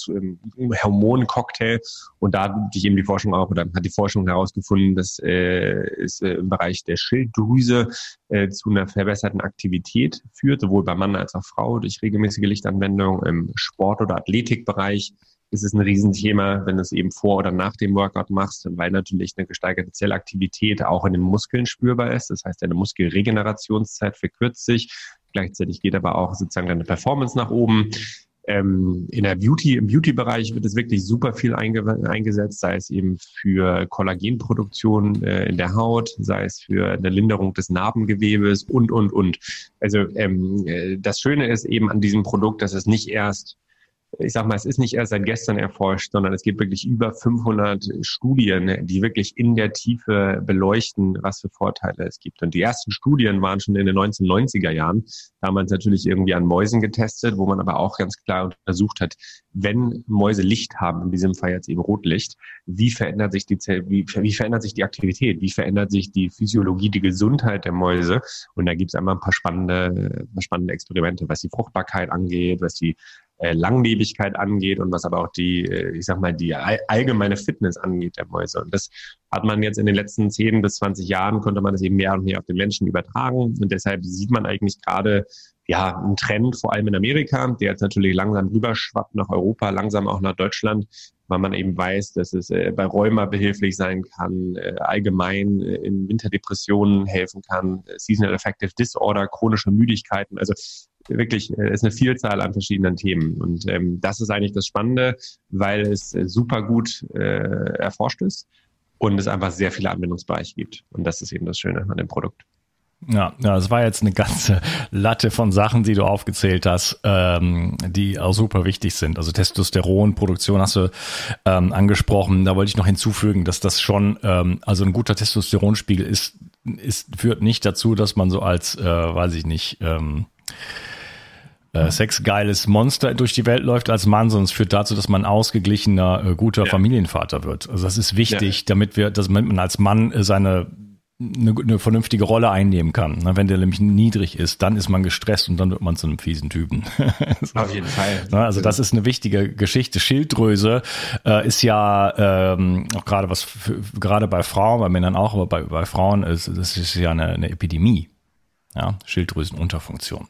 Hormoncocktail und da hat sich eben die Forschung auch oder hat die Forschung herausgefunden, dass äh, es äh, im Bereich der Schilddrüse äh, zu einer verbesserten Aktivität führt, sowohl bei Mann als auch Frau durch regelmäßige Lichtanwendung im Sport- oder Athletikbereich ist es ein Riesenthema, wenn du es eben vor oder nach dem Workout machst, weil natürlich eine gesteigerte Zellaktivität auch in den Muskeln spürbar ist. Das heißt, deine Muskelregenerationszeit verkürzt sich. Gleichzeitig geht aber auch sozusagen deine Performance nach oben. Ähm, in der Beauty, im Beauty-Bereich wird es wirklich super viel einge eingesetzt, sei es eben für Kollagenproduktion äh, in der Haut, sei es für eine Linderung des Narbengewebes und, und, und. Also ähm, äh, das Schöne ist eben an diesem Produkt, dass es nicht erst ich sag mal, es ist nicht erst seit gestern erforscht, sondern es gibt wirklich über 500 Studien, die wirklich in der Tiefe beleuchten, was für Vorteile es gibt. Und die ersten Studien waren schon in den 1990er Jahren, damals natürlich irgendwie an Mäusen getestet, wo man aber auch ganz klar untersucht hat, wenn Mäuse Licht haben, in diesem Fall jetzt eben Rotlicht, wie verändert sich die Zell, wie, wie verändert sich die Aktivität, wie verändert sich die Physiologie, die Gesundheit der Mäuse? Und da gibt es einmal ein paar spannende, spannende Experimente, was die Fruchtbarkeit angeht, was die äh, Langlebigkeit angeht und was aber auch die, äh, ich sag mal, die allgemeine Fitness angeht der Mäuse. Und das hat man jetzt in den letzten 10 bis 20 Jahren, konnte man das eben mehr und mehr auf den Menschen übertragen. Und deshalb sieht man eigentlich gerade ja, einen Trend, vor allem in Amerika, der jetzt natürlich langsam rüberschwappt nach Europa, langsam auch nach Deutschland, weil man eben weiß, dass es äh, bei Rheuma behilflich sein kann, äh, allgemein äh, in Winterdepressionen helfen kann, äh, Seasonal Affective Disorder, chronische Müdigkeiten. Also wirklich, äh, ist eine Vielzahl an verschiedenen Themen. Und ähm, das ist eigentlich das Spannende, weil es äh, super gut äh, erforscht ist und es einfach sehr viele Anwendungsbereiche gibt. Und das ist eben das Schöne an dem Produkt. Ja, ja, das war jetzt eine ganze Latte von Sachen, die du aufgezählt hast, ähm, die auch super wichtig sind. Also Testosteronproduktion hast du ähm, angesprochen. Da wollte ich noch hinzufügen, dass das schon, ähm, also ein guter Testosteronspiegel ist, ist führt nicht dazu, dass man so als, äh, weiß ich nicht, ähm, äh, sexgeiles Monster durch die Welt läuft als Mann, sondern es führt dazu, dass man ausgeglichener, äh, guter ja. Familienvater wird. Also das ist wichtig, ja. damit wir, dass man als Mann äh, seine eine, eine vernünftige Rolle einnehmen kann. Wenn der nämlich niedrig ist, dann ist man gestresst und dann wird man zu einem fiesen Typen. Auf jeden Fall. Also das ist eine wichtige Geschichte. Schilddrüse äh, ist ja ähm, auch gerade was für, gerade bei Frauen, bei Männern auch, aber bei, bei Frauen ist das ist ja eine, eine Epidemie. Ja, Schilddrüsenunterfunktion.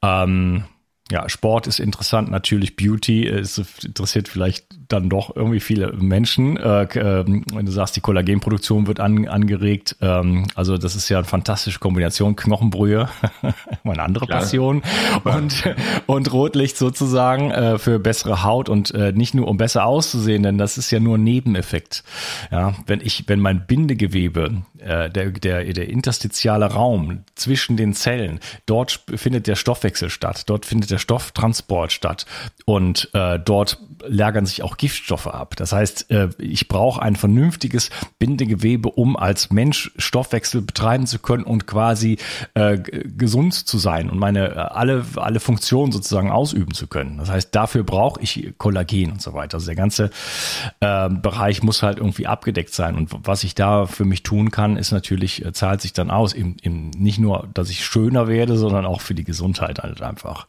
Ähm, ja, Sport ist interessant, natürlich Beauty. Es interessiert vielleicht dann doch irgendwie viele Menschen. Äh, ähm, wenn du sagst, die Kollagenproduktion wird an, angeregt. Ähm, also das ist ja eine fantastische Kombination. Knochenbrühe, meine andere Klar. Passion. Und, und Rotlicht sozusagen äh, für bessere Haut und äh, nicht nur um besser auszusehen, denn das ist ja nur ein Nebeneffekt. Ja, wenn ich, wenn mein Bindegewebe, äh, der, der, der interstitiale Raum zwischen den Zellen, dort findet der Stoffwechsel statt, dort findet der Stofftransport statt und äh, dort lagern sich auch Giftstoffe ab. Das heißt, äh, ich brauche ein vernünftiges Bindegewebe, um als Mensch Stoffwechsel betreiben zu können und quasi äh, gesund zu sein und meine äh, alle alle Funktionen sozusagen ausüben zu können. Das heißt, dafür brauche ich Kollagen und so weiter. Also der ganze äh, Bereich muss halt irgendwie abgedeckt sein. Und was ich da für mich tun kann, ist natürlich zahlt sich dann aus. Im, im, nicht nur, dass ich schöner werde, sondern auch für die Gesundheit halt einfach.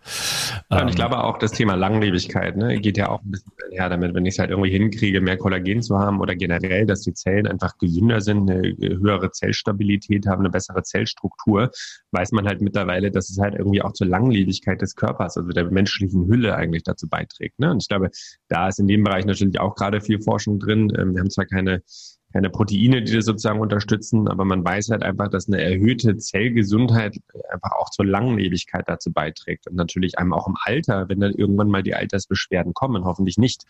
Ja, und ich ähm, glaube auch das Thema Langlebigkeit ne, geht ja auch ein bisschen her damit, wenn ich es halt irgendwie hinkriege, mehr Kollagen zu haben oder generell, dass die Zellen einfach gesünder sind, eine höhere Zellstabilität haben, eine bessere Zellstruktur, weiß man halt mittlerweile, dass es halt irgendwie auch zur Langlebigkeit des Körpers, also der menschlichen Hülle eigentlich dazu beiträgt. Ne? Und ich glaube, da ist in dem Bereich natürlich auch gerade viel Forschung drin. Ähm, wir haben zwar keine keine Proteine, die das sozusagen unterstützen, aber man weiß halt einfach, dass eine erhöhte Zellgesundheit einfach auch zur Langlebigkeit dazu beiträgt und natürlich einem auch im Alter, wenn dann irgendwann mal die Altersbeschwerden kommen, hoffentlich nicht.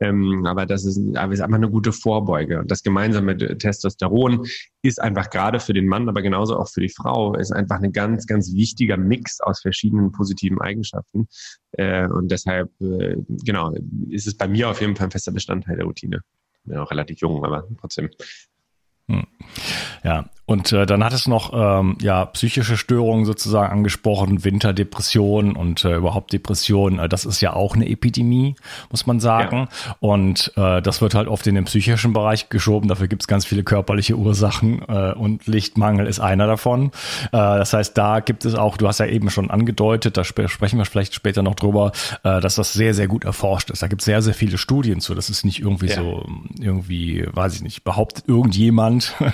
Ähm, aber das ist, aber ist einfach eine gute Vorbeuge. Und das gemeinsame Testosteron ist einfach gerade für den Mann, aber genauso auch für die Frau, ist einfach ein ganz, ganz wichtiger Mix aus verschiedenen positiven Eigenschaften. Äh, und deshalb, äh, genau, ist es bei mir auf jeden Fall ein fester Bestandteil der Routine auch relativ jung, aber trotzdem. Hm. Ja, und äh, dann hat es noch ähm, ja psychische Störungen sozusagen angesprochen, Winterdepression und äh, überhaupt Depression. Äh, das ist ja auch eine Epidemie, muss man sagen. Ja. Und äh, das wird halt oft in den psychischen Bereich geschoben. Dafür gibt es ganz viele körperliche Ursachen äh, und Lichtmangel ist einer davon. Äh, das heißt, da gibt es auch, du hast ja eben schon angedeutet, da sp sprechen wir vielleicht später noch drüber, äh, dass das sehr, sehr gut erforscht ist. Da gibt es sehr, sehr viele Studien zu. Das ist nicht irgendwie ja. so, irgendwie, weiß ich nicht, behauptet irgendjemand.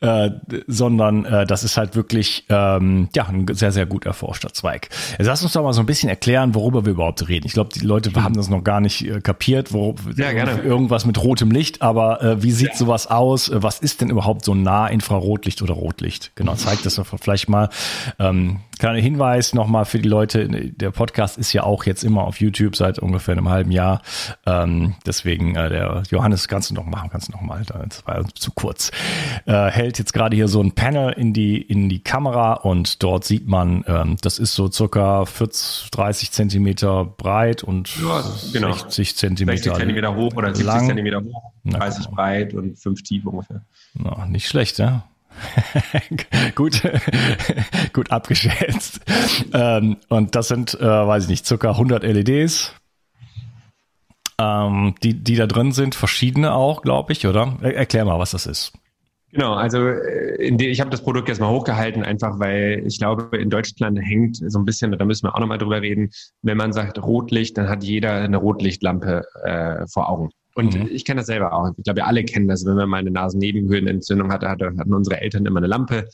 ja. äh, sondern äh, das ist halt wirklich ähm, ja ein sehr, sehr gut erforschter Zweig. Jetzt lass uns doch mal so ein bisschen erklären, worüber wir überhaupt reden. Ich glaube, die Leute mhm. haben das noch gar nicht äh, kapiert, wo ja, gerne. irgendwas mit rotem Licht, aber äh, wie sieht ja. sowas aus? Äh, was ist denn überhaupt so nah Infrarotlicht oder Rotlicht? Genau, zeigt das doch vielleicht mal. Ähm, Kleiner Hinweis nochmal für die Leute, der Podcast ist ja auch jetzt immer auf YouTube seit ungefähr einem halben Jahr. Ähm, deswegen, äh, der Johannes, kannst du noch machen, kannst du noch mal, das war zu kurz. Äh, hält jetzt gerade hier so ein Panel in die, in die Kamera und dort sieht man, ähm, das ist so circa 40, 30 Zentimeter breit und ja, genau. 60 Zentimeter, 60 Zentimeter hoch oder 70 lang. Zentimeter hoch, 30 Na, breit und 5 tief ungefähr. Na, nicht schlecht, ja. gut, gut abgeschätzt. Ähm, und das sind, äh, weiß ich nicht, circa 100 LEDs, ähm, die, die da drin sind, verschiedene auch, glaube ich, oder? Er, erklär mal, was das ist. Genau, also äh, die, ich habe das Produkt jetzt mal hochgehalten, einfach weil ich glaube, in Deutschland hängt so ein bisschen, da müssen wir auch nochmal drüber reden, wenn man sagt Rotlicht, dann hat jeder eine Rotlichtlampe äh, vor Augen. Und mhm. ich kenne das selber auch. Ich glaube, wir alle kennen das. Wenn man mal eine Nasennebenhöhlenentzündung hatte, hatten unsere Eltern immer eine Lampe,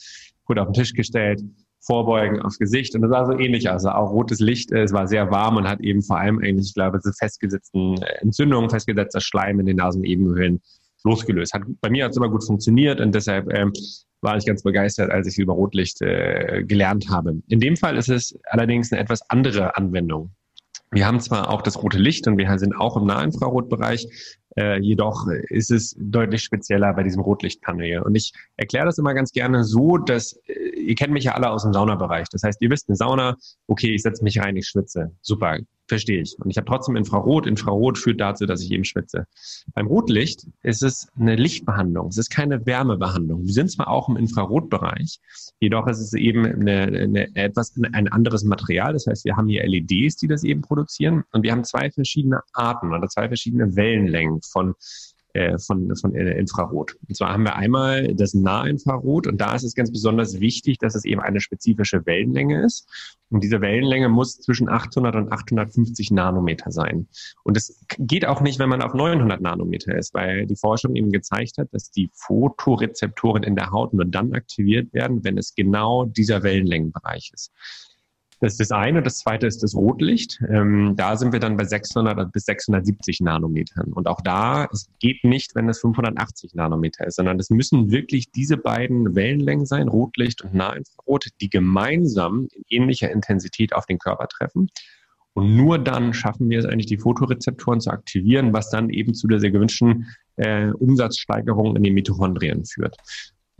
wurde auf den Tisch gestellt, vorbeugen aufs Gesicht. Und das sah so ähnlich aus. Also auch rotes Licht, es war sehr warm und hat eben vor allem eigentlich, ich glaube, so festgesetzten Entzündungen, festgesetzter Schleim in den Nasennebenhöhlen losgelöst. Hat, bei mir hat es immer gut funktioniert und deshalb ähm, war ich ganz begeistert, als ich über Rotlicht äh, gelernt habe. In dem Fall ist es allerdings eine etwas andere Anwendung. Wir haben zwar auch das rote Licht und wir sind auch im Nahinfrarotbereich, äh, jedoch ist es deutlich spezieller bei diesem Rotlichtpanel. Und ich erkläre das immer ganz gerne so, dass äh, ihr kennt mich ja alle aus dem Saunabereich. Das heißt, ihr wisst, eine Sauna, okay, ich setze mich rein, ich schwitze. Super, verstehe ich. Und ich habe trotzdem Infrarot. Infrarot führt dazu, dass ich eben schwitze. Beim Rotlicht ist es eine Lichtbehandlung. Es ist keine Wärmebehandlung. Wir sind zwar auch im Infrarotbereich, jedoch ist es eben eine, eine, etwas ein anderes Material. Das heißt, wir haben hier LEDs, die das eben produzieren, und wir haben zwei verschiedene Arten oder zwei verschiedene Wellenlängen von äh, von, von Infrarot. Und zwar haben wir einmal das Nahinfrarot und da ist es ganz besonders wichtig, dass es eben eine spezifische Wellenlänge ist. Und diese Wellenlänge muss zwischen 800 und 850 Nanometer sein. Und es geht auch nicht, wenn man auf 900 Nanometer ist, weil die Forschung eben gezeigt hat, dass die Photorezeptoren in der Haut nur dann aktiviert werden, wenn es genau dieser Wellenlängenbereich ist. Das ist das eine. Das zweite ist das Rotlicht. Ähm, da sind wir dann bei 600 bis 670 Nanometern. Und auch da, es geht nicht, wenn es 580 Nanometer ist, sondern es müssen wirklich diese beiden Wellenlängen sein, Rotlicht und Nahinfrarot, die gemeinsam in ähnlicher Intensität auf den Körper treffen. Und nur dann schaffen wir es eigentlich, die Fotorezeptoren zu aktivieren, was dann eben zu der sehr gewünschten äh, Umsatzsteigerung in den Mitochondrien führt.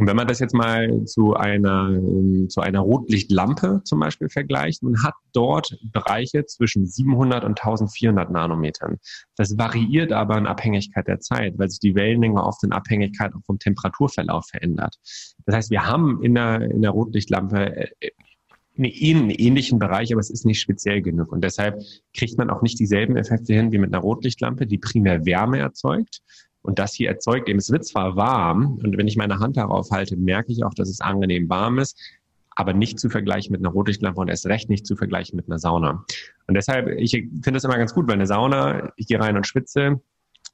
Und wenn man das jetzt mal zu einer, ähm, zu einer Rotlichtlampe zum Beispiel vergleicht, man hat dort Bereiche zwischen 700 und 1400 Nanometern. Das variiert aber in Abhängigkeit der Zeit, weil sich die Wellenlänge oft in Abhängigkeit auch vom Temperaturverlauf verändert. Das heißt, wir haben in der, in der Rotlichtlampe äh, einen ähnlichen Bereich, aber es ist nicht speziell genug. Und deshalb kriegt man auch nicht dieselben Effekte hin wie mit einer Rotlichtlampe, die primär Wärme erzeugt, und das hier erzeugt eben, es wird zwar warm und wenn ich meine Hand darauf halte, merke ich auch, dass es angenehm warm ist, aber nicht zu vergleichen mit einer Rotlichtlampe und erst recht nicht zu vergleichen mit einer Sauna. Und deshalb, ich finde das immer ganz gut, weil eine Sauna, ich gehe rein und schwitze,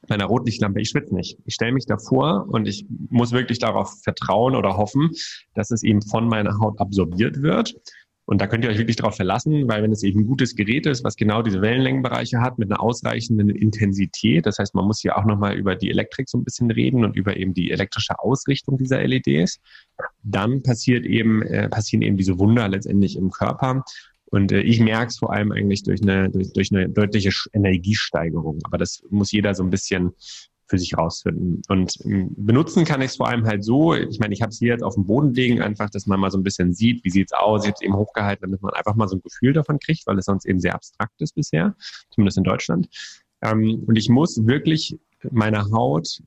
bei einer Rotlichtlampe, ich schwitze nicht. Ich stelle mich davor und ich muss wirklich darauf vertrauen oder hoffen, dass es eben von meiner Haut absorbiert wird. Und da könnt ihr euch wirklich darauf verlassen, weil wenn es eben ein gutes Gerät ist, was genau diese Wellenlängenbereiche hat, mit einer ausreichenden Intensität, das heißt, man muss hier auch nochmal über die Elektrik so ein bisschen reden und über eben die elektrische Ausrichtung dieser LEDs, dann passiert eben, äh, passieren eben diese Wunder letztendlich im Körper. Und äh, ich merke es vor allem eigentlich durch eine, durch, durch eine deutliche Energiesteigerung. Aber das muss jeder so ein bisschen für sich rausfinden. Und ähm, benutzen kann ich es vor allem halt so, ich meine, ich habe es hier jetzt auf dem Boden liegen, einfach, dass man mal so ein bisschen sieht, wie sieht's aus. Ich habe es eben hochgehalten, damit man einfach mal so ein Gefühl davon kriegt, weil es sonst eben sehr abstrakt ist bisher, zumindest in Deutschland. Ähm, und ich muss wirklich meine Haut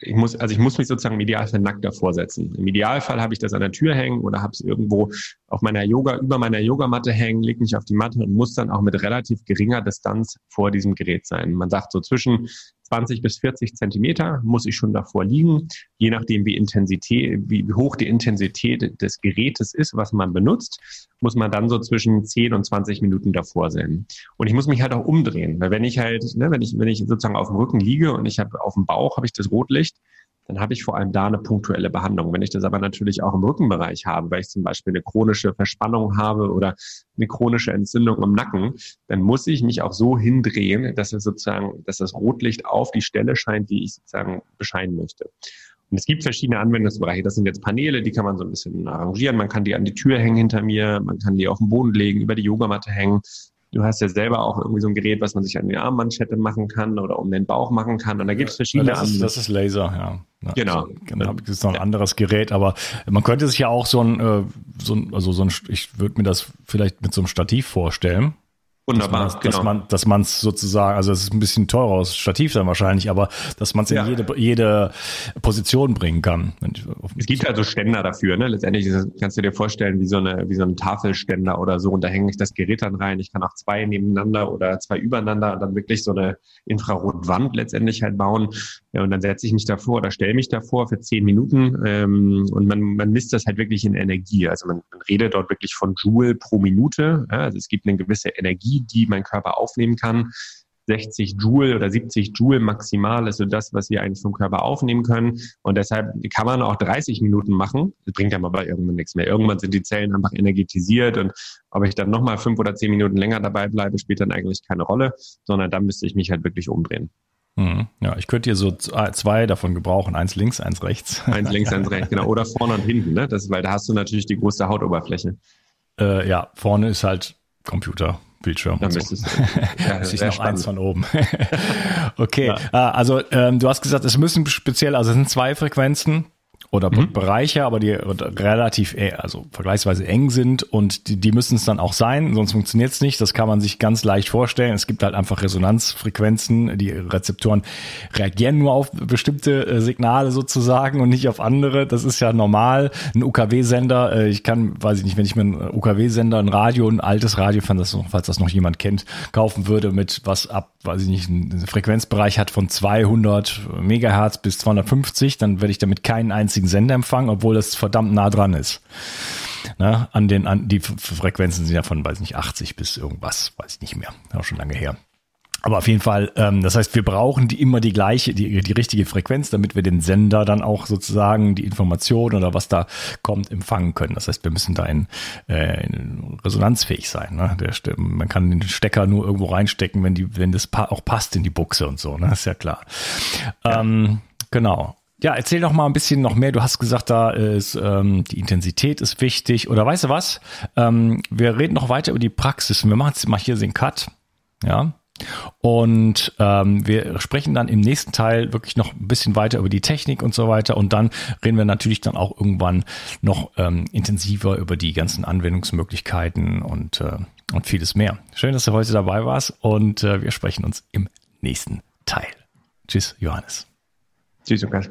ich muss, also ich muss mich sozusagen im Idealfall nackt davor setzen. Im Idealfall habe ich das an der Tür hängen oder habe es irgendwo auf meiner Yoga, über meiner Yogamatte hängen, lege mich auf die Matte und muss dann auch mit relativ geringer Distanz vor diesem Gerät sein. Man sagt so zwischen 20 bis 40 Zentimeter muss ich schon davor liegen, je nachdem wie Intensität, wie hoch die Intensität des Gerätes ist, was man benutzt, muss man dann so zwischen 10 und 20 Minuten davor sein. Und ich muss mich halt auch umdrehen, weil wenn ich halt, ne, wenn ich, wenn ich sozusagen auf dem Rücken liege und ich habe auf dem Bauch habe ich das Rotlicht, dann habe ich vor allem da eine punktuelle Behandlung. Wenn ich das aber natürlich auch im Rückenbereich habe, weil ich zum Beispiel eine chronische Verspannung habe oder eine chronische Entzündung im Nacken, dann muss ich mich auch so hindrehen, dass es sozusagen, dass das Rotlicht auf die Stelle scheint, die ich sozusagen bescheinen möchte. Und es gibt verschiedene Anwendungsbereiche. Das sind jetzt Paneele, die kann man so ein bisschen arrangieren. Man kann die an die Tür hängen hinter mir, man kann die auf den Boden legen, über die Yogamatte hängen. Du hast ja selber auch irgendwie so ein Gerät, was man sich an die Armmanschette machen kann oder um den Bauch machen kann. Und da gibt es verschiedene ja, das, ist, das ist Laser, ja. ja genau. Genau. Das ist noch ein anderes Gerät, aber man könnte sich ja auch so ein, äh, so ein also so ein, ich würde mir das vielleicht mit so einem Stativ vorstellen. Wunderbar, dass man, genau. Dass man, dass man es sozusagen, also es ist ein bisschen teurer aus Stativ dann wahrscheinlich, aber dass man es in ja. jede, jede Position bringen kann. Es gibt also Ständer dafür, ne? Letztendlich kannst du dir vorstellen, wie so eine, wie so ein Tafelständer oder so. Und da hänge ich das Gerät dann rein. Ich kann auch zwei nebeneinander oder zwei übereinander und dann wirklich so eine Infrarotwand letztendlich halt bauen. Ja, und dann setze ich mich davor oder stelle mich davor für zehn Minuten ähm, und man, man misst das halt wirklich in Energie. Also man, man redet dort wirklich von Joule pro Minute. Ja? Also es gibt eine gewisse Energie, die mein Körper aufnehmen kann. 60 Joule oder 70 Joule maximal ist so das, was wir eigentlich vom Körper aufnehmen können. Und deshalb kann man auch 30 Minuten machen. Das bringt dann aber irgendwann nichts mehr. Irgendwann sind die Zellen einfach energetisiert und ob ich dann nochmal fünf oder zehn Minuten länger dabei bleibe, spielt dann eigentlich keine Rolle, sondern dann müsste ich mich halt wirklich umdrehen. Mhm. Ja, ich könnte hier so zwei davon gebrauchen, eins links, eins rechts. Eins links, eins rechts, genau. Oder vorne und hinten, ne? Das, weil da hast du natürlich die größte Hautoberfläche. Äh, ja, vorne ist halt Computer. Bildschirm. Dann so. es, ja, ich noch eins von oben. okay, ja. Ah, also ähm, du hast gesagt, es müssen speziell, also es sind zwei Frequenzen oder mhm. Bereiche, aber die relativ, äh, also vergleichsweise eng sind und die, die müssen es dann auch sein, sonst funktioniert es nicht. Das kann man sich ganz leicht vorstellen. Es gibt halt einfach Resonanzfrequenzen. Die Rezeptoren reagieren nur auf bestimmte äh, Signale sozusagen und nicht auf andere. Das ist ja normal. Ein UKW-Sender, äh, ich kann, weiß ich nicht, wenn ich mir einen UKW-Sender, ein Radio, ein altes Radio, falls das, noch, falls das noch jemand kennt, kaufen würde mit was ab, weiß ich nicht, einen Frequenzbereich hat von 200 Megahertz bis 250, dann werde ich damit keinen einzigen einzigen Sendeempfang, obwohl das verdammt nah dran ist. Ne? An den, an, die Frequenzen sind ja von, weiß nicht, 80 bis irgendwas, weiß ich nicht mehr. Auch schon lange her. Aber auf jeden Fall, ähm, das heißt, wir brauchen die immer die gleiche, die, die richtige Frequenz, damit wir den Sender dann auch sozusagen die Information oder was da kommt empfangen können. Das heißt, wir müssen da in, äh, in resonanzfähig sein. Ne? Der, man kann den Stecker nur irgendwo reinstecken, wenn die, wenn das pa auch passt in die Buchse und so. Ne? ist ja klar. Ähm, genau. Ja, erzähl doch mal ein bisschen noch mehr. Du hast gesagt, da ist ähm, die Intensität ist wichtig. Oder weißt du was? Ähm, wir reden noch weiter über die Praxis. Wir machen jetzt mal hier den Cut. Ja. Und ähm, wir sprechen dann im nächsten Teil wirklich noch ein bisschen weiter über die Technik und so weiter. Und dann reden wir natürlich dann auch irgendwann noch ähm, intensiver über die ganzen Anwendungsmöglichkeiten und, äh, und vieles mehr. Schön, dass du heute dabei warst und äh, wir sprechen uns im nächsten Teil. Tschüss, Johannes. Tschüss, Lukas.